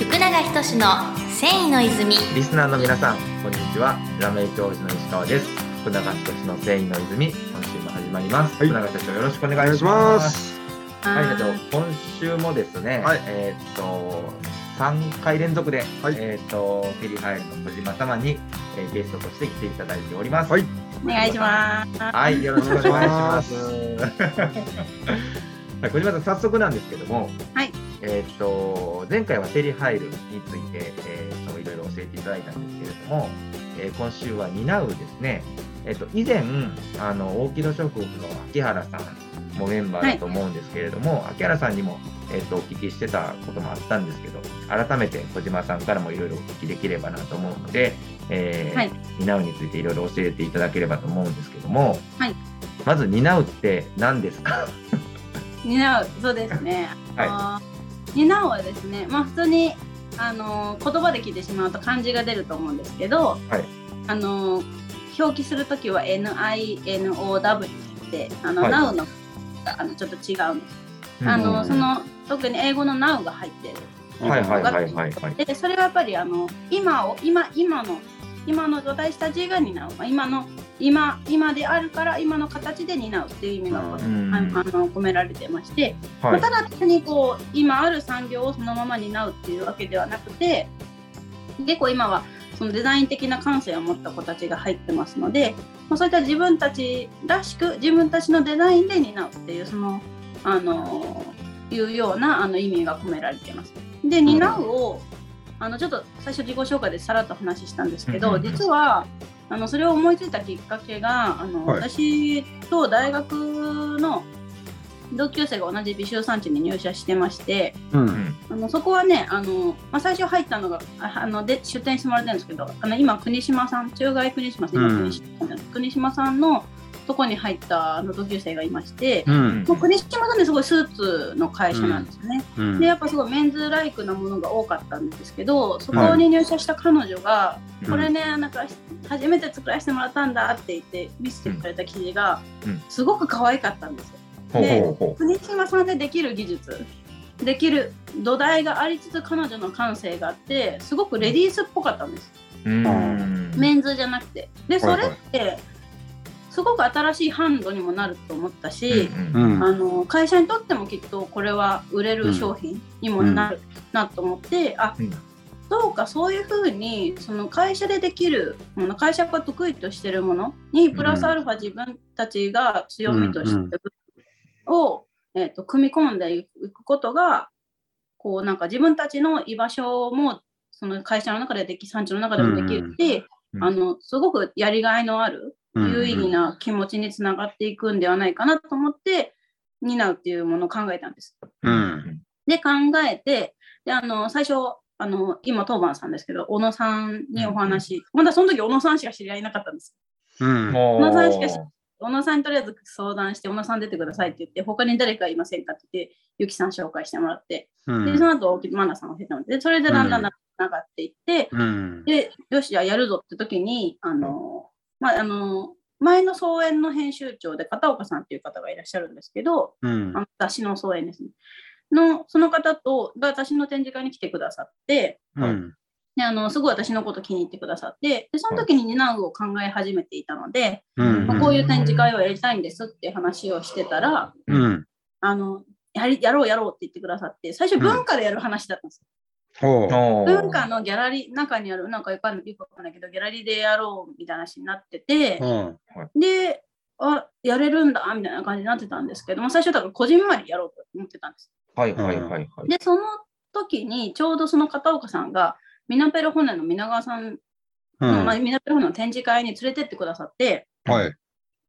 福永仁の繊維の泉リスナーの皆さん、こんにちは。ラメイ教授の石川です。福永仁の繊維の泉、今週も始まります。はい福永社長、よろしくお願いしま。ますす。はい、社長、今週もですね、はいえーっと、3回連続で、はいえーっと、テリハイルの小島様に、えーゲストとして来ていただいております。はいお願いしますはい、よろしくお願いします。おはい 小島さん、早速なんですけども、はいえーっと、前回はテリハイルについて、えーっと、いろいろ教えていただいたんですけれども、えー今週は担うですね、えーっと、以前、あの、大木戸食府の秋原さんもメンバーだと思うんですけれども、秋原さんにも、えーっと、お聞きしてたこともあったんですけど、改めて小島さんからもいろいろお聞きできればなと思うので、えーはい。担うについていろいろ教えていただければと思うんですけども、はい。まず担うって何ですか？担うそうですね、はいあの担うはですねまあ普通にあの言葉で聞いてしまうと漢字が出ると思うんですけど、はいあの表記するときは NINOW ってあの、はい NOW のあのちょっと違うんです。あのその特に英語の Now が入ってる。はいはいはいはいはい。でそれはやっぱりあの今を今今の今の私たちが担う、まあ、今の今今であるから今の形で担うっていう意味が、うん。ああの込められてまして、まあ、はいただ単にこう今ある産業をそのまま担うっていうわけではなくて結構今はそのデザイン的な感性を持った子たちが入ってますので、まあ、そういった自分たちらしく自分たちのデザインで担うっていうそのあのいうようなあの意味が込められています。で担うをあのちょっと最初自己紹介でさらっと話したんですけど、うんうんうん。実はあのそれを思いついたきっかけがあの、はい。私と大学の同級生が同じ美修産地に入社してましてうん。あのそこはねあの、まあ、最初入ったのがああので出店してもらってるんですけどあの今国島さん中外国島さん、今うん。国島さん国島さんのとこに入ったあの同級生がいまして、うん。もう国島さんってすごいスーツの会社なんですよね。うんでやっぱすごいメンズライクなものが多かったんですけどそこに入社した彼女が、うんこれねなんか初めて作らせてもらったんだって言って見せてくれた生地が、うんすごく可愛かったんですよ。で国島さんでできる技術できる土台がありつつ彼女の感性があってすごくレディースっぽかったんです、う。うん。メンズじゃなくてでそれってすごく新しいハンドにもなると思ったし、うんうん。あの会社にとってもきっとこれは売れる商品にもなるなと思って、あうん。そうかそういうふうにその会社でできるもの会社が得意としてるものにプラスアルファ自分たちが強みとしてるを、えー、と組み込んでいくことがこうなんか自分たちの居場所もその会社の中ででき産地の中でもできるし、うん。あのすごくやりがいのある有意義な気持ちにつながっていくんではないかなと思って担うっていうものを考えたんです。うん。で考えてであの最初あの今当番さんですけど小野さんにお話、まだその時小野さんしか知り合いなかったんです。うん。も小野さんしかし小野さんにとりあえず相談して小野さん出てくださいって言って他に誰かいませんかって言ってゆきさん紹介してもらってでその後大木マナさんを経たのでそれでだんだんつながっていって、うん。でよしじゃあやるぞって時にあの、まあ、あの前の総演の編集長で片岡さんっていう方がいらっしゃるんですけど、うんあの雑誌の総演ですね。のその方とが私の展示会に来てくださってうん。であのすごい私のこと気に入ってくださってでその時に担うを考え始めていたので、うんまあこういう展示会をやりたいんですって話をしてたらうん。あのやりやろうやろうって言ってくださって最初文化でやる話だったんですほう。おー文化のギャラリー中にあるなんかよくわかんないよくわかんないけどギャラリーでやろうみたいな話になってて、うん。であやれるんだみたいな感じになってたんですけども最初だからこじんまりやろうと思ってたんです。はいはいはいはい。でその時にちょうどその片岡さんがミナペルホネの皆川さんの、まあ、ミナペルホネの展示会に連れてってくださってはい。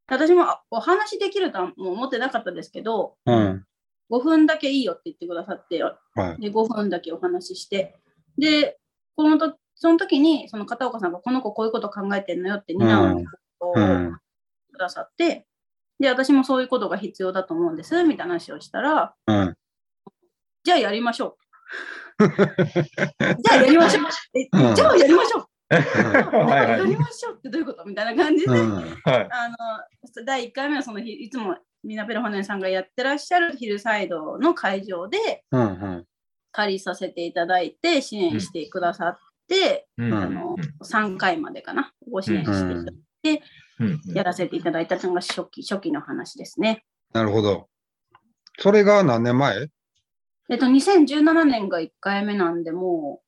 私もあお話できるとはもう思ってなかったですけどうん。5分だけいいよって言ってくださってはい。で5分だけお話ししてでこのとその時にその片岡さんがこの子こういうこと考えてんのよって担うことをうん。くださって、で私もそういうことが必要だと思うんですみたいな話をしたらうん。じゃあやりましょう じゃあやりましょうじゃあやりましょうはいはいやりましょうってどういうことみたいな感じで、うん。はい。あの第1回目はその日いつもミナペロホネさんがやってらっしゃるヒルサイドの会場でうん。借りさせていただいて支援してくださって、うんあの3回までかな、ご支援していただいて、うんやらせていただいたのが初期初期の話ですね。なるほど。それが何年前？えっと、2017年が1回目なんで、も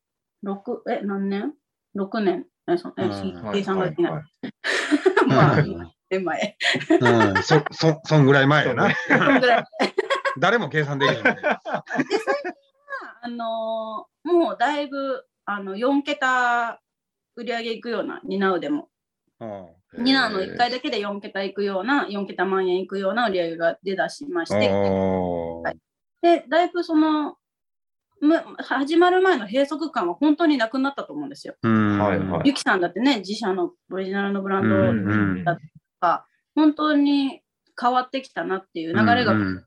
う、6、え、何年？?6 年。え、そえ、うん計算ができない。はい まあ、うん1年前。うん、そ、そ、そんぐらい前やな。そんぐらい誰も計算できへんね。で、最近は、あのーもうだいぶ、あの、4桁売り上げいくような、担うでも。うん担うの1回だけで4桁いくような、4桁万円いくような売り上げが出だしまして、はいで、だいぶその、む始まる前の閉塞感は本当になくなったと思うんですよ。うん。はいはい。ゆきさんだってね、自社のオリジナルのブランドうんうん。だとか、本当に変わってきたなっていう流れがっうん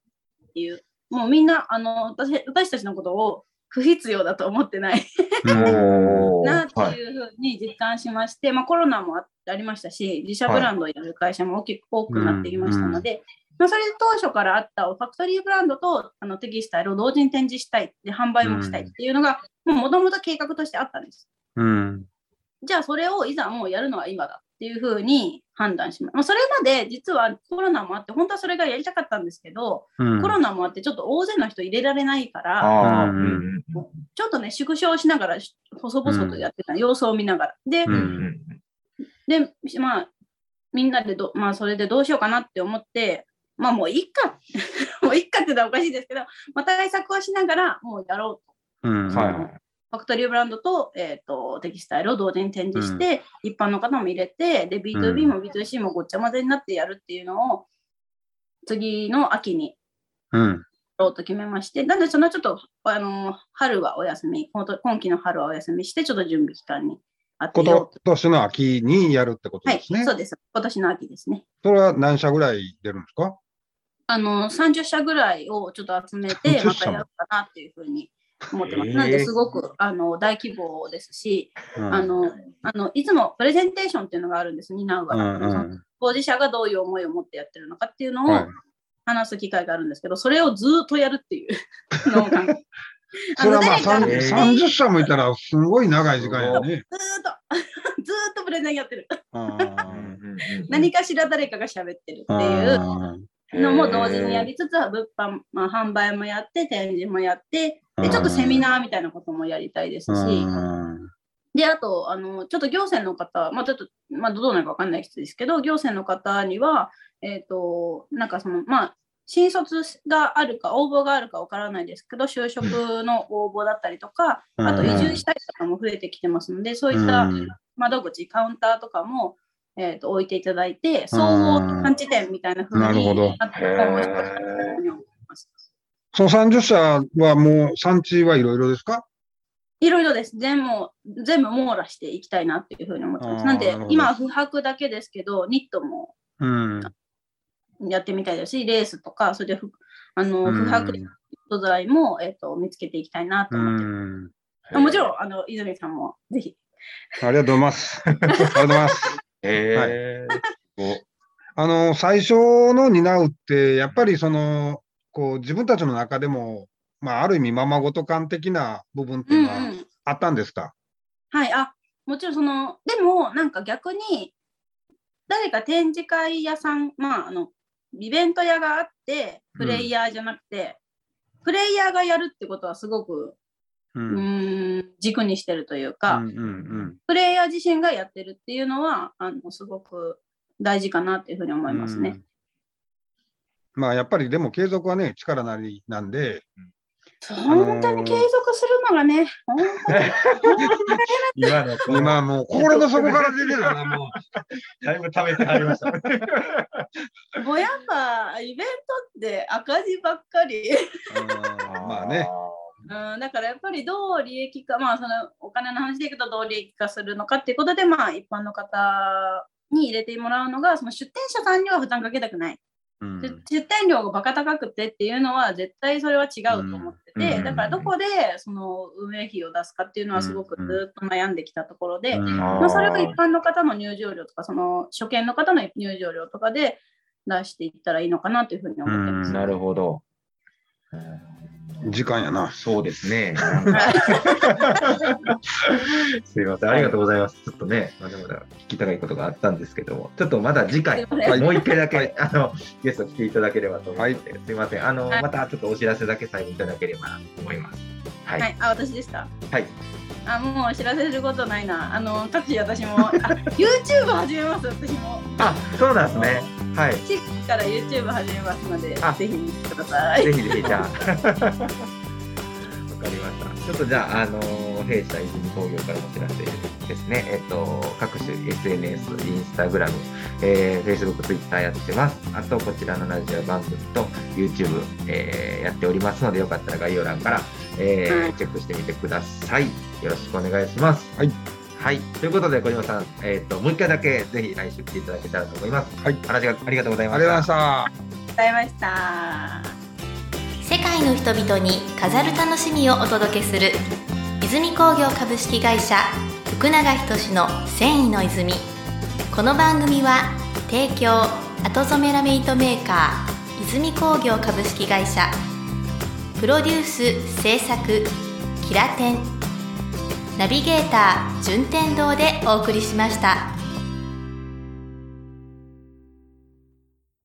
ていう、もうみんなあの私私たちのことを不必要だと思ってない。なってはい。いうふうに実感しまして、まあ、コロナもあありましたし、自社ブランドをやる会社も大きく多くなってきましたので、まあ、それで当初からあったファクトリーブランドとあのテキスタイルを同時に展示したいで、販売もしたいっていうのが、もともと計画としてあったんです。うん。じゃあそれをいざもうやるのは今だっていうふうに判断します。まあ、それまで実はコロナもあって、本当はそれがやりたかったんですけど、うんコロナもあってちょっと大勢の人入れられないから、ううんちょっとね、縮小しながら、細々とやってた、様子を見ながら。で、で、まあ、みんなでど、まあ、それでどうしようかなって思って、まあ、もういっか、もういっかって言ったらおかしいですけど、まあ、対策をしながら、もうやろうと。うん。はいはい。ファクトリーブランドと,、えー、とテキスタイルを同時に展示して、一般の方も入れて、で、B2B も B2C もごっちゃ混ぜになってやるっていうのを、次の秋にうん。やろうと決めまして、なんでそのちょっと、あの、春はお休み、今期の春はお休みして、ちょっと準備期間にあって今。年の秋にやるってことはい、ですね。そうです。今年の秋ですね。それは何社ぐらい出るんですか？あの、30社ぐらいをちょっと集めて、30またやろうかなっていうふうに思ってます。へー。なんで、すごくあの大規模ですし、うん。あの、あのいつもプレゼンテーションっていうのがあるんです、担うう側、ん。その当事者がどういう思いを持ってやってるのかっていうのをはい。話す機会があるんですけど、それをずーっとやるっていう のをそれはまあ誰か30えー30社もいたらすごい長い時間やね。ずーっと、ずーっとプレゼンやってる。うん 何かしら誰かが喋ってるっていうのも同時にやりつつ、物販、まあ、販売もやって、展示もやって、で、ちょっとセミナーみたいなこともやりたいですし、うん。で、あと、あの、ちょっと行政の方、まあ、ちょっと、まあ、どうなるかわかんない人ですけど、行政の方には、えっ、と、なんかその、まあ、新卒があるか、応募があるかわからないですけど、就職の応募だったりとか、うん。あと移住したい方も増えてきてますので、そういったうん。窓口、カウンターとかも、えー、と置いていただいて、総合探知店みたいな風になるほど。その30社はもう産地はいろいろですか？いろいろです。全部、全部網羅していきたいなっていうふうに思ってます。なんで今は不白だけですけど、ニットもうん。やってみたいですし、レースとか、それでふあのうん不白素材も、えー、と見つけていきたいなとう思ってます。ん。もちろん、あの泉さんもぜひ。ありがとうございます。ありがとうございます。へえ。あの、最初の担うって、やっぱりその、こう、自分たちの中でも、まあ、ある意味、ままごと感的な部分ってういうんのはうん。あったんですか、はい、あ、もちろんその、でもなんか逆に、誰か展示会屋さん、まあ、あの、イベント屋があって、プレイヤーじゃなくて、プレイヤーがやるってことはすごく、ううーん、軸にしてるというか、うんうんプレイヤー自身がやってるっていうのは、あの、すごく大事かなっていうふうに思うん。いますね。うん。まあ、やっぱりでも継続はね、力なりなんで、本当に継続するのがね、本今のこの今もう心の底から出てるな、もだいぶ食べてはりました。当もうやっぱイベントって赤字ばっかり。う。うんまあね。うん、だからやっぱりどう利益化、まあそのお金の話でいくとどう利益化するのかっていうことで、まあ一般の方に入れてもらうのが、その出店者さんには負担かけたくない。うん。出出店料がバカ高くてっていうのは絶対それは違うと思ってて、うん。だからどこでその運営費を出すかっていうのはすごくずっと悩んできたところで、うん。まあ、それが一般の方の入場料とか、その初見の方の入場料とかで出していったらいいのかなというふうに思ってます。うん。なるほど。時間やな。そうですね。すいません、ありがとうございます。ちょっとね、まだまだ聞きたいことがあったんですけども、ちょっとまだ次回、すいもう一回だけ、はいあのゲスト来ていただければと思うので、はすいません、あの、はいまたちょっとお知らせだけ最後いただければなと思います。はい。はい、あ、私ですか。はい。あ、もう知らせることないな。あの、各地私も、あ、YouTube 始めます、私も。あ、そうなんですね。はい。4月から YouTube 始めますのであ、ぜひ見てください。ぜひぜひじゃあ。わかりました。ちょっとじゃあ、あの弊社泉工業からお知らせですね。えっと、各種 SNS、インスタグラム、えー、Facebook、Twitter やってます。あと、こちらのラジオ番組と YouTube、えーやっておりますので、よかったら概要欄から、えーはいチェックしてみてください。よろしくお願いします。はい。はい。ということで、小島さん、えっと、もう一回だけ、ぜひ来週来ていただけたらと思います。はい。話がありがとうございまありがとうごした。ざいました。ありがとうございました。世界の人々に飾る楽しみをお届けする泉工業株式会社福永仁の繊維の泉この番組は提供後染めラメイトメーカー泉工業株式会社プロデュース制作キラテンナビゲーター順天堂でお送りしました。